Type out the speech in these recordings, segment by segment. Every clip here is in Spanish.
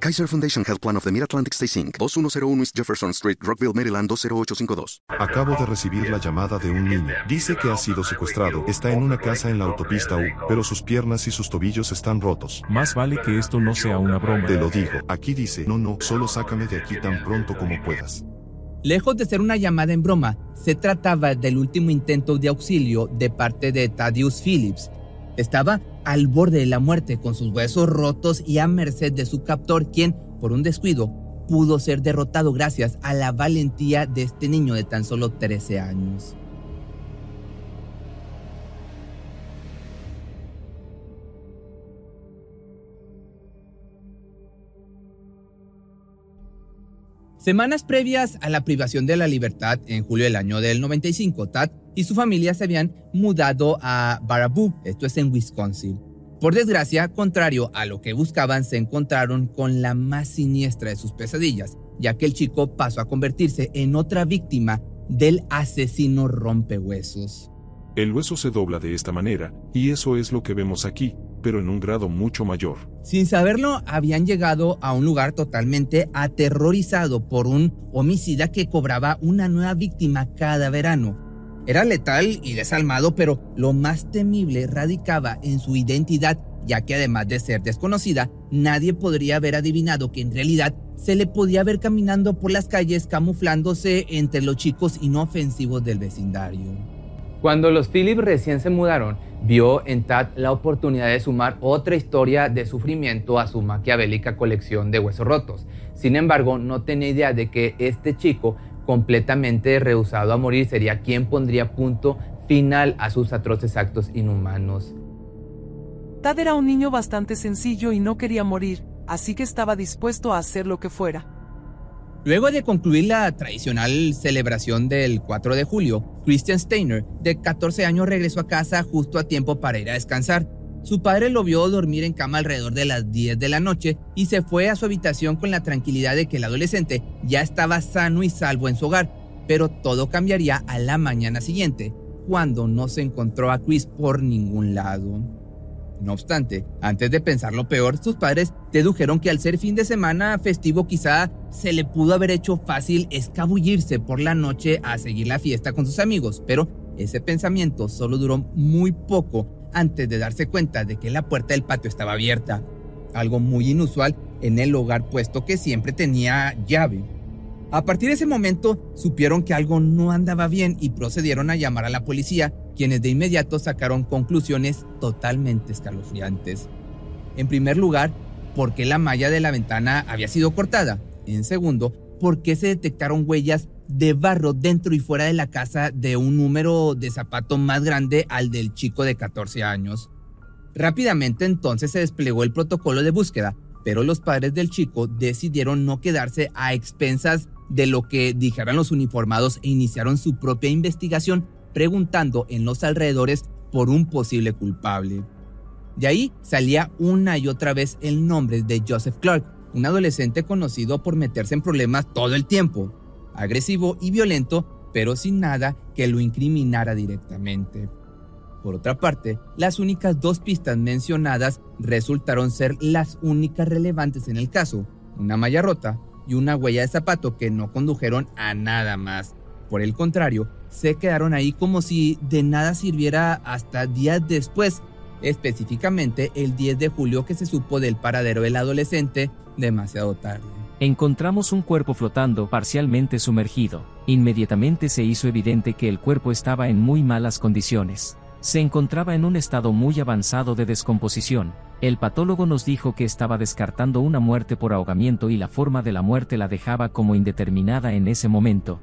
Kaiser Foundation Health Plan of the Mid-Atlantic Stay Inc., 2101 East Jefferson Street, Rockville, Maryland 20852. Acabo de recibir la llamada de un niño. Dice que ha sido secuestrado. Está en una casa en la autopista U, pero sus piernas y sus tobillos están rotos. Más vale que esto no sea una broma. Te lo digo. Aquí dice, no, no, solo sácame de aquí tan pronto como puedas. Lejos de ser una llamada en broma, se trataba del último intento de auxilio de parte de Thaddeus Phillips. Estaba al borde de la muerte con sus huesos rotos y a merced de su captor, quien, por un descuido, pudo ser derrotado gracias a la valentía de este niño de tan solo 13 años. Semanas previas a la privación de la libertad en julio del año del 95, Tad y su familia se habían mudado a Baraboo, esto es en Wisconsin. Por desgracia, contrario a lo que buscaban, se encontraron con la más siniestra de sus pesadillas, ya que el chico pasó a convertirse en otra víctima del asesino rompehuesos. El hueso se dobla de esta manera, y eso es lo que vemos aquí, pero en un grado mucho mayor. Sin saberlo, habían llegado a un lugar totalmente aterrorizado por un homicida que cobraba una nueva víctima cada verano. Era letal y desalmado, pero lo más temible radicaba en su identidad, ya que además de ser desconocida, nadie podría haber adivinado que en realidad se le podía ver caminando por las calles camuflándose entre los chicos inofensivos del vecindario. Cuando los Phillips recién se mudaron, vio en Tad la oportunidad de sumar otra historia de sufrimiento a su maquiavélica colección de huesos rotos. Sin embargo, no tenía idea de que este chico, completamente rehusado a morir, sería quien pondría punto final a sus atroces actos inhumanos. Tad era un niño bastante sencillo y no quería morir, así que estaba dispuesto a hacer lo que fuera. Luego de concluir la tradicional celebración del 4 de julio, Christian Steiner, de 14 años, regresó a casa justo a tiempo para ir a descansar. Su padre lo vio dormir en cama alrededor de las 10 de la noche y se fue a su habitación con la tranquilidad de que el adolescente ya estaba sano y salvo en su hogar, pero todo cambiaría a la mañana siguiente, cuando no se encontró a Chris por ningún lado. No obstante, antes de pensar lo peor, sus padres dedujeron que al ser fin de semana festivo quizá se le pudo haber hecho fácil escabullirse por la noche a seguir la fiesta con sus amigos, pero ese pensamiento solo duró muy poco antes de darse cuenta de que la puerta del patio estaba abierta, algo muy inusual en el hogar puesto que siempre tenía llave. A partir de ese momento supieron que algo no andaba bien y procedieron a llamar a la policía, quienes de inmediato sacaron conclusiones totalmente escalofriantes. En primer lugar, ¿por qué la malla de la ventana había sido cortada? En segundo, ¿por qué se detectaron huellas de barro dentro y fuera de la casa de un número de zapato más grande al del chico de 14 años? Rápidamente entonces se desplegó el protocolo de búsqueda, pero los padres del chico decidieron no quedarse a expensas de lo que dijeran los uniformados e iniciaron su propia investigación preguntando en los alrededores por un posible culpable. De ahí salía una y otra vez el nombre de Joseph Clark, un adolescente conocido por meterse en problemas todo el tiempo, agresivo y violento, pero sin nada que lo incriminara directamente. Por otra parte, las únicas dos pistas mencionadas resultaron ser las únicas relevantes en el caso, una malla rota y una huella de zapato que no condujeron a nada más. Por el contrario, se quedaron ahí como si de nada sirviera hasta días después, específicamente el 10 de julio que se supo del paradero del adolescente demasiado tarde. Encontramos un cuerpo flotando parcialmente sumergido. Inmediatamente se hizo evidente que el cuerpo estaba en muy malas condiciones. Se encontraba en un estado muy avanzado de descomposición. El patólogo nos dijo que estaba descartando una muerte por ahogamiento y la forma de la muerte la dejaba como indeterminada en ese momento.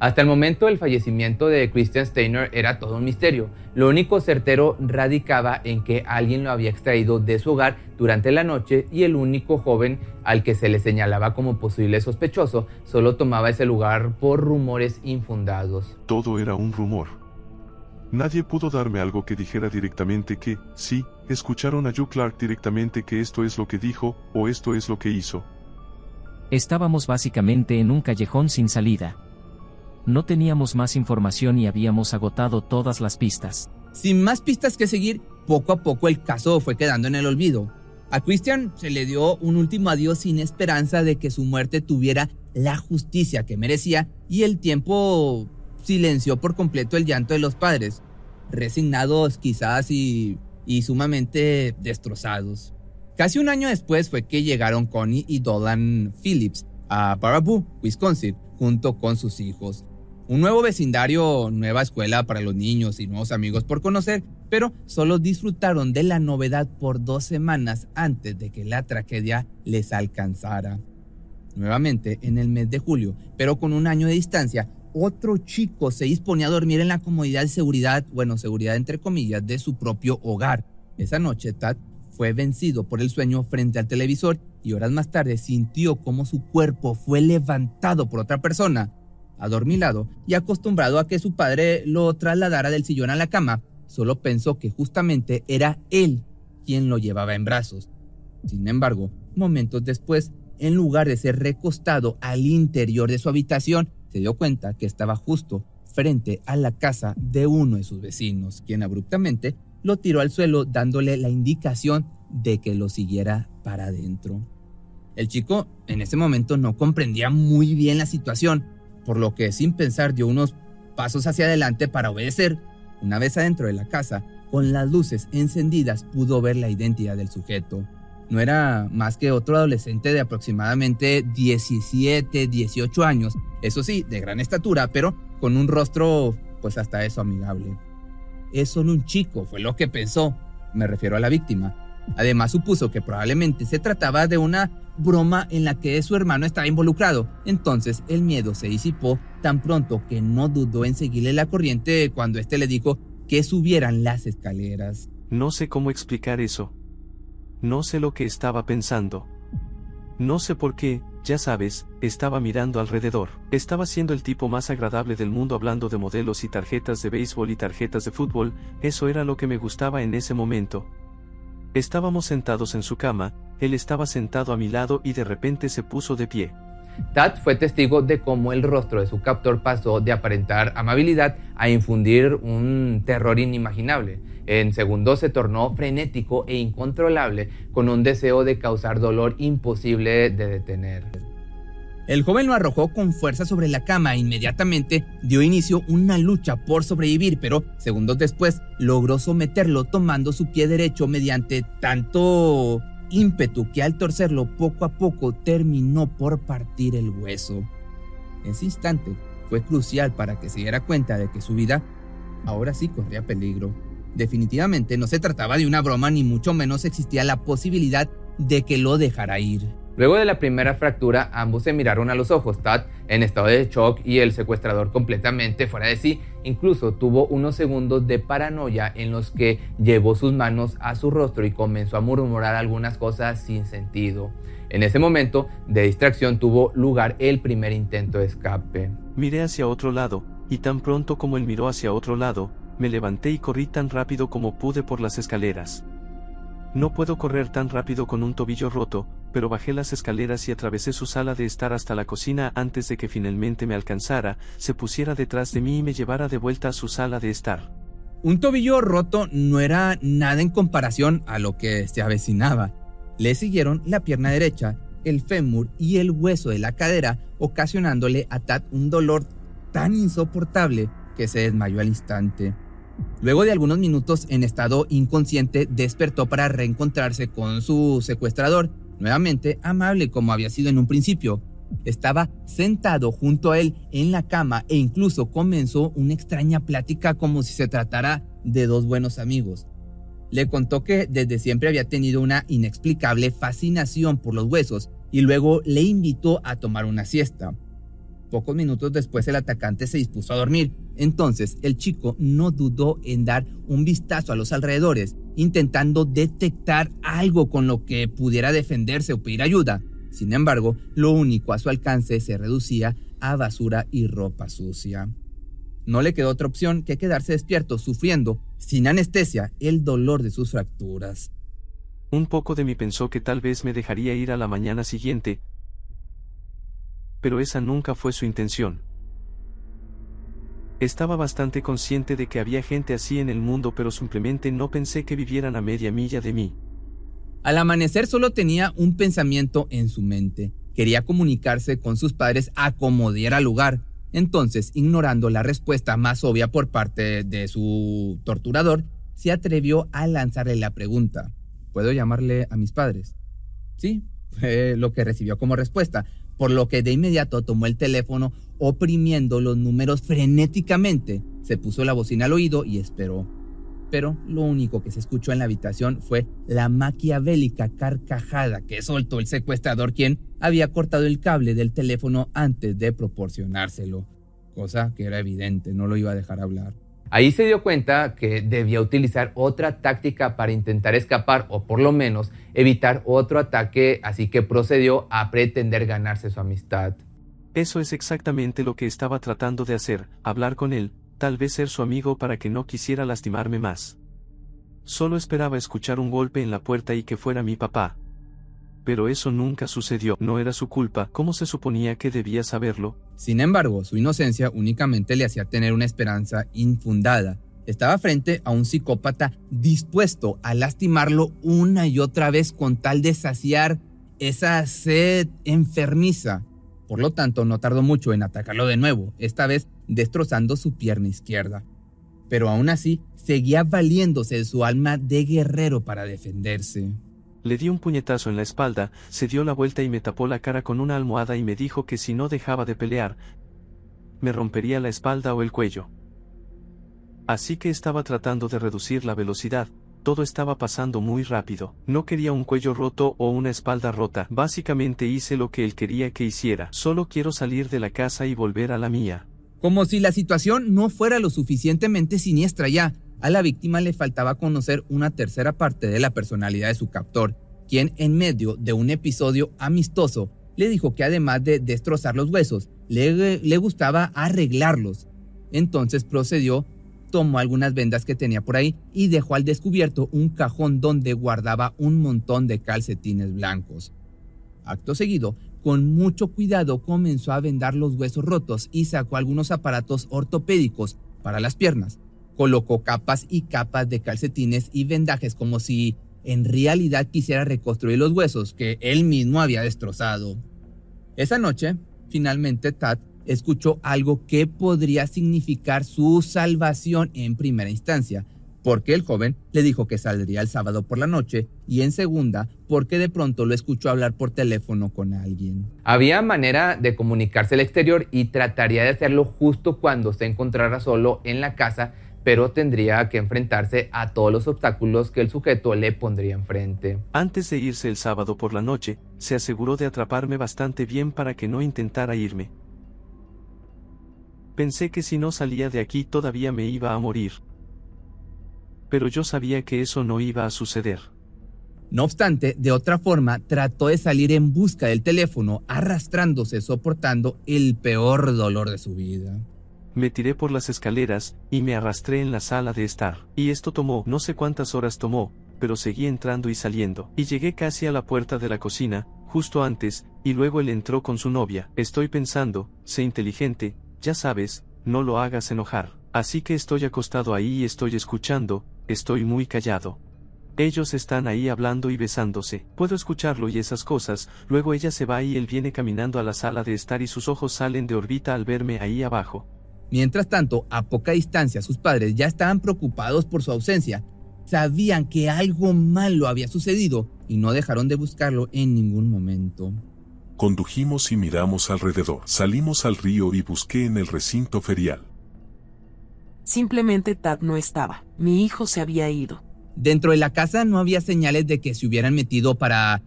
Hasta el momento el fallecimiento de Christian Steiner era todo un misterio. Lo único certero radicaba en que alguien lo había extraído de su hogar durante la noche y el único joven al que se le señalaba como posible sospechoso solo tomaba ese lugar por rumores infundados. Todo era un rumor. Nadie pudo darme algo que dijera directamente que, sí, escucharon a Joe Clark directamente que esto es lo que dijo, o esto es lo que hizo. Estábamos básicamente en un callejón sin salida. No teníamos más información y habíamos agotado todas las pistas. Sin más pistas que seguir, poco a poco el caso fue quedando en el olvido. A Christian se le dio un último adiós sin esperanza de que su muerte tuviera la justicia que merecía y el tiempo silenció por completo el llanto de los padres, resignados quizás y, sumamente destrozados. Casi un año después fue que llegaron Connie y Dolan Phillips a Baraboo, Wisconsin, junto con sus hijos. Un nuevo vecindario, nueva escuela para los niños y nuevos amigos por conocer, pero solo disfrutaron de la novedad por dos semanas antes de que la tragedia les alcanzara. Nuevamente, en el mes de julio, pero con un año de distancia, otro chico se disponía a dormir en la comodidad y seguridad, bueno, seguridad entre comillas, de su propio hogar. Esa noche, Tad fue vencido por el sueño frente al televisor y horas más tarde sintió como su cuerpo fue levantado por otra persona adormilado y acostumbrado a que su padre lo trasladara del sillón a la cama, solo pensó que justamente era él quien lo llevaba en brazos. Sin embargo, momentos después, en lugar de ser recostado al interior de su habitación, se dio cuenta que estaba justo frente a la casa de uno de sus vecinos, quien abruptamente lo tiró al suelo dándole la indicación de que lo siguiera para adentro. El chico en ese momento no comprendía muy bien la situación, por lo que sin pensar dio unos pasos hacia adelante para obedecer. Una vez adentro de la casa, con las luces encendidas, pudo ver la identidad del sujeto. No era más que otro adolescente de aproximadamente 17, 18 años, eso sí, de gran estatura, pero con un rostro pues hasta eso amigable. Es solo un chico, fue lo que pensó, me refiero a la víctima. Además supuso que probablemente se trataba de una broma en la que su hermano estaba involucrado. Entonces el miedo se disipó tan pronto que no dudó en seguirle la corriente cuando éste le dijo que subieran las escaleras. No sé cómo explicar eso. No sé lo que estaba pensando. No sé por qué, ya sabes, estaba mirando alrededor. Estaba siendo el tipo más agradable del mundo hablando de modelos y tarjetas de béisbol y tarjetas de fútbol, eso era lo que me gustaba en ese momento. Estábamos sentados en su cama, él estaba sentado a mi lado y de repente se puso de pie. Tad fue testigo de cómo el rostro de su captor pasó de aparentar amabilidad a infundir un terror inimaginable. En segundos se tornó frenético e incontrolable, con un deseo de causar dolor imposible de detener. El joven lo arrojó con fuerza sobre la cama e inmediatamente dio inicio una lucha por sobrevivir, pero segundos después logró someterlo tomando su pie derecho mediante tanto ímpetu que al torcerlo poco a poco terminó por partir el hueso. Ese instante fue crucial para que se diera cuenta de que su vida ahora sí corría peligro. Definitivamente no se trataba de una broma ni mucho menos existía la posibilidad de que lo dejara ir. Luego de la primera fractura, ambos se miraron a los ojos, Tad en estado de shock y el secuestrador completamente fuera de sí. Incluso tuvo unos segundos de paranoia en los que llevó sus manos a su rostro y comenzó a murmurar algunas cosas sin sentido. En ese momento de distracción tuvo lugar el primer intento de escape. Miré hacia otro lado, y tan pronto como él miró hacia otro lado, me levanté y corrí tan rápido como pude por las escaleras. No puedo correr tan rápido con un tobillo roto, pero bajé las escaleras y atravesé su sala de estar hasta la cocina antes de que finalmente me alcanzara, se pusiera detrás de mí y me llevara de vuelta a su sala de estar. Un tobillo roto no era nada en comparación a lo que se avecinaba. Le siguieron la pierna derecha, el fémur y el hueso de la cadera, ocasionándole a Tad un dolor tan insoportable que se desmayó al instante. Luego de algunos minutos en estado inconsciente, despertó para reencontrarse con su secuestrador, nuevamente amable como había sido en un principio. Estaba sentado junto a él en la cama e incluso comenzó una extraña plática como si se tratara de dos buenos amigos. Le contó que desde siempre había tenido una inexplicable fascinación por los huesos y luego le invitó a tomar una siesta. Pocos minutos después el atacante se dispuso a dormir. Entonces el chico no dudó en dar un vistazo a los alrededores, intentando detectar algo con lo que pudiera defenderse o pedir ayuda. Sin embargo, lo único a su alcance se reducía a basura y ropa sucia. No le quedó otra opción que quedarse despierto, sufriendo, sin anestesia, el dolor de sus fracturas. Un poco de mí pensó que tal vez me dejaría ir a la mañana siguiente, pero esa nunca fue su intención. Estaba bastante consciente de que había gente así en el mundo, pero simplemente no pensé que vivieran a media milla de mí. Al amanecer solo tenía un pensamiento en su mente. Quería comunicarse con sus padres a como diera lugar. Entonces, ignorando la respuesta más obvia por parte de su torturador, se atrevió a lanzarle la pregunta. ¿Puedo llamarle a mis padres? Sí, fue lo que recibió como respuesta, por lo que de inmediato tomó el teléfono oprimiendo los números frenéticamente. Se puso la bocina al oído y esperó. Pero lo único que se escuchó en la habitación fue la maquiavélica carcajada que soltó el secuestrador quien había cortado el cable del teléfono antes de proporcionárselo, cosa que era evidente, no lo iba a dejar hablar. Ahí se dio cuenta que debía utilizar otra táctica para intentar escapar o por lo menos evitar otro ataque, así que procedió a pretender ganarse su amistad. Eso es exactamente lo que estaba tratando de hacer, hablar con él, tal vez ser su amigo para que no quisiera lastimarme más. Solo esperaba escuchar un golpe en la puerta y que fuera mi papá, pero eso nunca sucedió, no era su culpa, ¿cómo se suponía que debía saberlo? Sin embargo, su inocencia únicamente le hacía tener una esperanza infundada. Estaba frente a un psicópata dispuesto a lastimarlo una y otra vez con tal de saciar esa sed enfermiza. Por lo tanto, no tardó mucho en atacarlo de nuevo, esta vez destrozando su pierna izquierda. Pero aún así, seguía valiéndose de su alma de guerrero para defenderse. Le di un puñetazo en la espalda, se dio la vuelta y me tapó la cara con una almohada y me dijo que si no dejaba de pelear, me rompería la espalda o el cuello. Así que estaba tratando de reducir la velocidad, todo estaba pasando muy rápido. No quería un cuello roto o una espalda rota. Básicamente hice lo que él quería que hiciera. Solo quiero salir de la casa y volver a la mía. Como si la situación no fuera lo suficientemente siniestra ya, a la víctima le faltaba conocer una tercera parte de la personalidad de su captor, quien en medio de un episodio amistoso le dijo que además de destrozar los huesos, le, le gustaba arreglarlos. Entonces procedió, tomó algunas vendas que tenía por ahí y dejó al descubierto un cajón donde guardaba un montón de calcetines blancos. Acto seguido, con mucho cuidado comenzó a vendar los huesos rotos y sacó algunos aparatos ortopédicos para las piernas colocó capas y capas de calcetines y vendajes como si en realidad quisiera reconstruir los huesos que él mismo había destrozado. Esa noche, finalmente Tad escuchó algo que podría significar su salvación en primera instancia, porque el joven le dijo que saldría el sábado por la noche y en segunda porque de pronto lo escuchó hablar por teléfono con alguien. Había manera de comunicarse al exterior y trataría de hacerlo justo cuando se encontrara solo en la casa pero tendría que enfrentarse a todos los obstáculos que el sujeto le pondría enfrente. Antes de irse el sábado por la noche, se aseguró de atraparme bastante bien para que no intentara irme. Pensé que si no salía de aquí todavía me iba a morir. Pero yo sabía que eso no iba a suceder. No obstante, de otra forma, trató de salir en busca del teléfono, arrastrándose, soportando el peor dolor de su vida. Me tiré por las escaleras, y me arrastré en la sala de estar. Y esto tomó, no sé cuántas horas tomó, pero seguí entrando y saliendo. Y llegué casi a la puerta de la cocina, justo antes, y luego él entró con su novia. Estoy pensando, sé inteligente, ya sabes, no lo hagas enojar. Así que estoy acostado ahí y estoy escuchando, estoy muy callado. Ellos están ahí hablando y besándose. Puedo escucharlo y esas cosas, luego ella se va y él viene caminando a la sala de estar y sus ojos salen de órbita al verme ahí abajo. Mientras tanto, a poca distancia, sus padres ya estaban preocupados por su ausencia. Sabían que algo malo había sucedido y no dejaron de buscarlo en ningún momento. Condujimos y miramos alrededor. Salimos al río y busqué en el recinto ferial. Simplemente Tad no estaba. Mi hijo se había ido. Dentro de la casa no había señales de que se hubieran metido para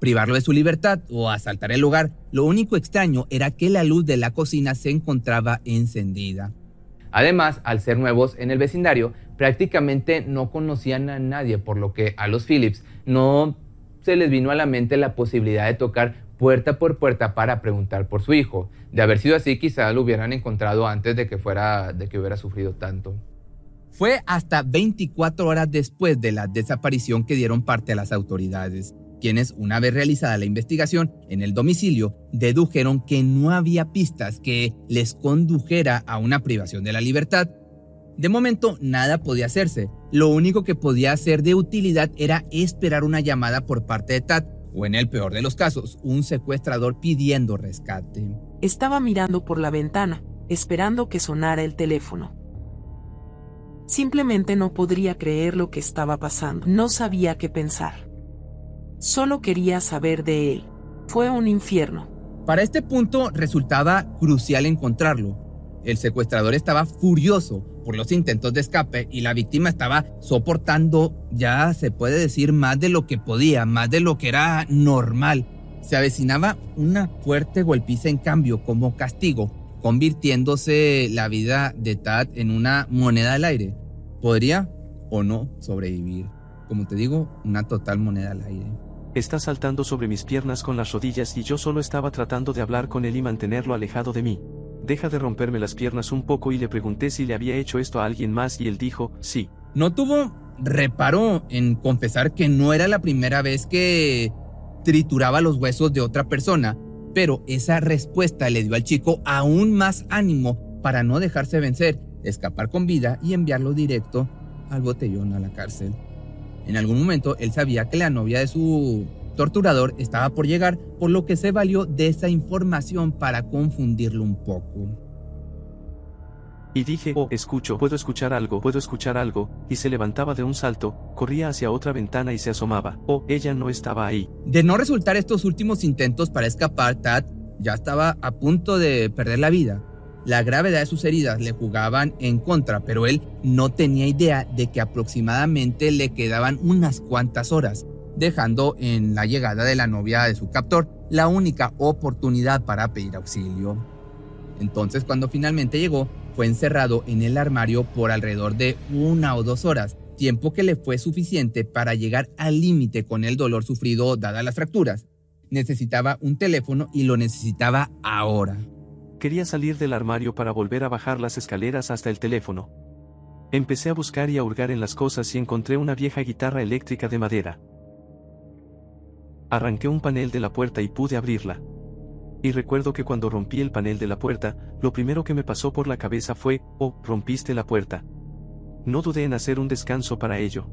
privarlo de su libertad o asaltar el lugar. Lo único extraño era que la luz de la cocina se encontraba encendida. Además, al ser nuevos en el vecindario, prácticamente no conocían a nadie, por lo que a los Phillips no se les vino a la mente la posibilidad de tocar puerta por puerta para preguntar por su hijo. De haber sido así, quizá lo hubieran encontrado antes de que fuera de que hubiera sufrido tanto. Fue hasta 24 horas después de la desaparición que dieron parte a las autoridades, quienes, una vez realizada la investigación en el domicilio, dedujeron que no había pistas que les condujera a una privación de la libertad. De momento, nada podía hacerse. Lo único que podía ser de utilidad era esperar una llamada por parte de Tad, o en el peor de los casos, un secuestrador pidiendo rescate. Estaba mirando por la ventana, esperando que sonara el teléfono. Simplemente no podría creer lo que estaba pasando. No sabía qué pensar. Solo quería saber de él. Fue un infierno. Para este punto resultaba crucial encontrarlo. El secuestrador estaba furioso por los intentos de escape y la víctima estaba soportando, ya se puede decir, más de lo que podía, más de lo que era normal. Se avecinaba una fuerte golpiza en cambio como castigo, convirtiéndose la vida de Tad en una moneda al aire podría o no sobrevivir. Como te digo, una total moneda al aire. Está saltando sobre mis piernas con las rodillas y yo solo estaba tratando de hablar con él y mantenerlo alejado de mí. Deja de romperme las piernas un poco y le pregunté si le había hecho esto a alguien más y él dijo, sí. No tuvo reparo en confesar que no era la primera vez que trituraba los huesos de otra persona, pero esa respuesta le dio al chico aún más ánimo para no dejarse vencer escapar con vida y enviarlo directo al botellón a la cárcel. En algún momento él sabía que la novia de su torturador estaba por llegar, por lo que se valió de esa información para confundirlo un poco. Y dije, oh, escucho, puedo escuchar algo, puedo escuchar algo, y se levantaba de un salto, corría hacia otra ventana y se asomaba. Oh, ella no estaba ahí. De no resultar estos últimos intentos para escapar, Tad ya estaba a punto de perder la vida. La gravedad de sus heridas le jugaban en contra, pero él no tenía idea de que aproximadamente le quedaban unas cuantas horas, dejando en la llegada de la novia de su captor la única oportunidad para pedir auxilio. Entonces cuando finalmente llegó, fue encerrado en el armario por alrededor de una o dos horas, tiempo que le fue suficiente para llegar al límite con el dolor sufrido dadas las fracturas. Necesitaba un teléfono y lo necesitaba ahora. Quería salir del armario para volver a bajar las escaleras hasta el teléfono. Empecé a buscar y a hurgar en las cosas y encontré una vieja guitarra eléctrica de madera. Arranqué un panel de la puerta y pude abrirla. Y recuerdo que cuando rompí el panel de la puerta, lo primero que me pasó por la cabeza fue, oh, rompiste la puerta. No dudé en hacer un descanso para ello.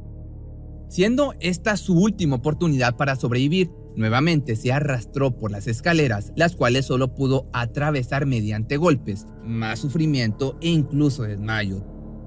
Siendo esta su última oportunidad para sobrevivir, Nuevamente se arrastró por las escaleras, las cuales solo pudo atravesar mediante golpes, más sufrimiento e incluso desmayo.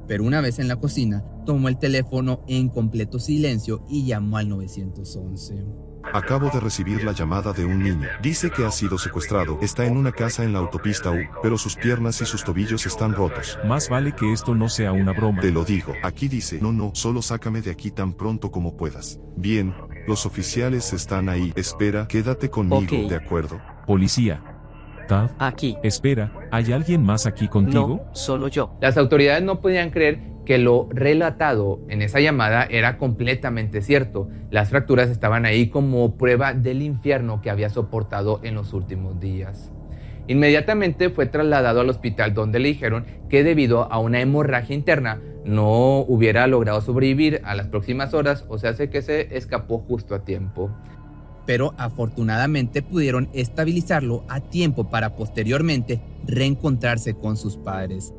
Pero una vez en la cocina, tomó el teléfono en completo silencio y llamó al 911. Acabo de recibir la llamada de un niño. Dice que ha sido secuestrado. Está en una casa en la autopista U, pero sus piernas y sus tobillos están rotos. Más vale que esto no sea una broma. Te lo digo. Aquí dice, no, no, solo sácame de aquí tan pronto como puedas. Bien, los oficiales están ahí. Espera, quédate conmigo, ¿de acuerdo? Policía. Tad. Aquí. Espera, ¿hay alguien más aquí contigo? No, solo yo. Las autoridades no podían creer que lo relatado en esa llamada era completamente cierto. Las fracturas estaban ahí como prueba del infierno que había soportado en los últimos días. Inmediatamente fue trasladado al hospital donde le dijeron que debido a una hemorragia interna no hubiera logrado sobrevivir a las próximas horas, o sea, que se escapó justo a tiempo. Pero afortunadamente pudieron estabilizarlo a tiempo para posteriormente reencontrarse con sus padres.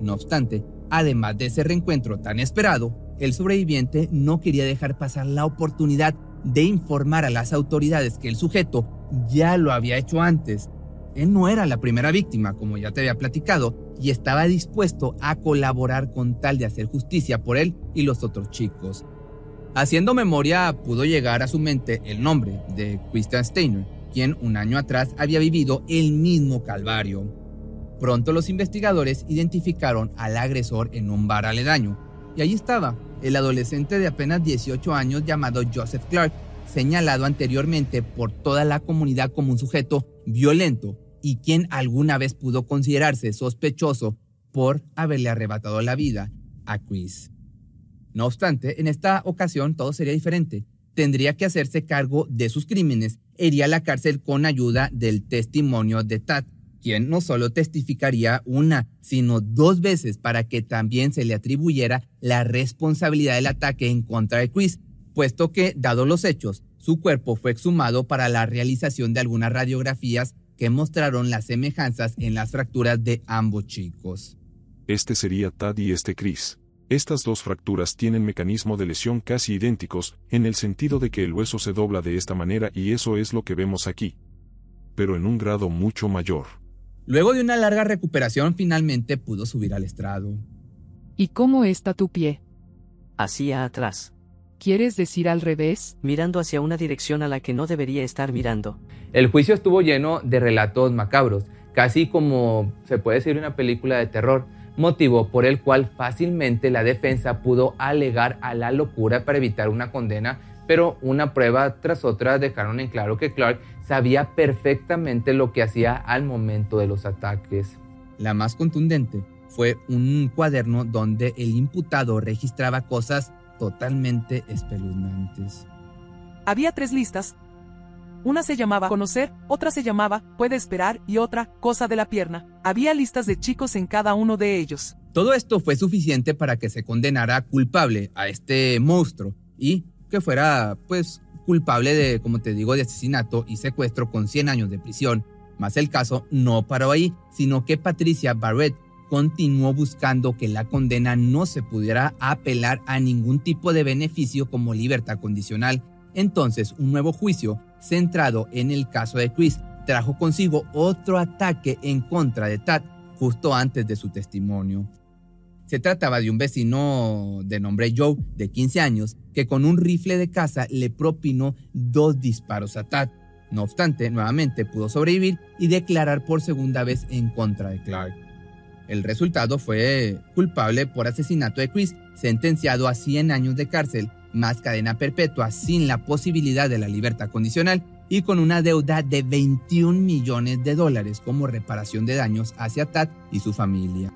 No obstante, además de ese reencuentro tan esperado, el sobreviviente no quería dejar pasar la oportunidad de informar a las autoridades que el sujeto ya lo había hecho antes él no era la primera víctima, como ya te había platicado, y estaba dispuesto a colaborar con tal de hacer justicia por él y los otros chicos. Haciendo memoria, pudo llegar a su mente el nombre de Christian Steiner, quien un año atrás había vivido el mismo calvario. Pronto los investigadores identificaron al agresor en un bar aledaño, y allí estaba, el adolescente de apenas 18 años llamado Joseph Clark, señalado anteriormente por toda la comunidad como un sujeto violento y quien alguna vez pudo considerarse sospechoso por haberle arrebatado la vida a Chris. No obstante, en esta ocasión todo sería diferente. Tendría que hacerse cargo de sus crímenes iría a la cárcel con ayuda del testimonio de Tad, quien no solo testificaría una, sino dos veces para que también se le atribuyera la responsabilidad del ataque en contra de Chris, puesto que, dado los hechos, su cuerpo fue exhumado para la realización de algunas radiografías que mostraron las semejanzas en las fracturas de ambos chicos. Este sería Tad y este Chris. Estas dos fracturas tienen mecanismo de lesión casi idénticos, en el sentido de que el hueso se dobla de esta manera y eso es lo que vemos aquí. Pero en un grado mucho mayor. Luego de una larga recuperación finalmente pudo subir al estrado. ¿Y cómo está tu pie? Hacia atrás. ¿Quieres decir al revés? Mirando hacia una dirección a la que no debería estar mirando. El juicio estuvo lleno de relatos macabros, casi como se puede decir una película de terror motivo por el cual fácilmente la defensa pudo alegar a la locura para evitar una condena, pero una prueba tras otra dejaron en claro que Clark sabía perfectamente lo que hacía al momento de los ataques. La más contundente fue un cuaderno donde el imputado registraba cosas totalmente espeluznantes. Había tres listas. Una se llamaba Conocer, otra se llamaba Puede esperar y otra Cosa de la pierna. Había listas de chicos en cada uno de ellos. Todo esto fue suficiente para que se condenara culpable a este monstruo y que fuera, pues, culpable de, como te digo, de asesinato y secuestro con 100 años de prisión. Más el caso no paró ahí, sino que Patricia Barrett continuó buscando que la condena no se pudiera apelar a ningún tipo de beneficio como libertad condicional. Entonces, un nuevo juicio centrado en el caso de Chris, trajo consigo otro ataque en contra de Tad justo antes de su testimonio. Se trataba de un vecino de nombre Joe, de 15 años, que con un rifle de caza le propinó dos disparos a Tad. No obstante, nuevamente pudo sobrevivir y declarar por segunda vez en contra de Clark. El resultado fue culpable por asesinato de Chris, sentenciado a 100 años de cárcel más cadena perpetua sin la posibilidad de la libertad condicional y con una deuda de 21 millones de dólares como reparación de daños hacia Tad y su familia.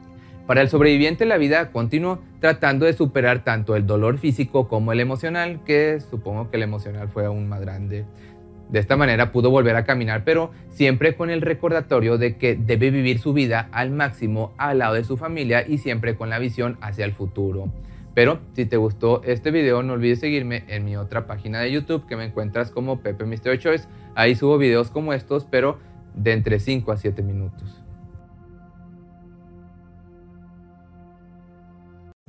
Para el sobreviviente la vida continuó tratando de superar tanto el dolor físico como el emocional, que supongo que el emocional fue aún más grande. De esta manera pudo volver a caminar, pero siempre con el recordatorio de que debe vivir su vida al máximo al lado de su familia y siempre con la visión hacia el futuro. Pero si te gustó este video, no olvides seguirme en mi otra página de YouTube que me encuentras como Pepe Mystery Choice. Ahí subo videos como estos, pero de entre 5 a 7 minutos.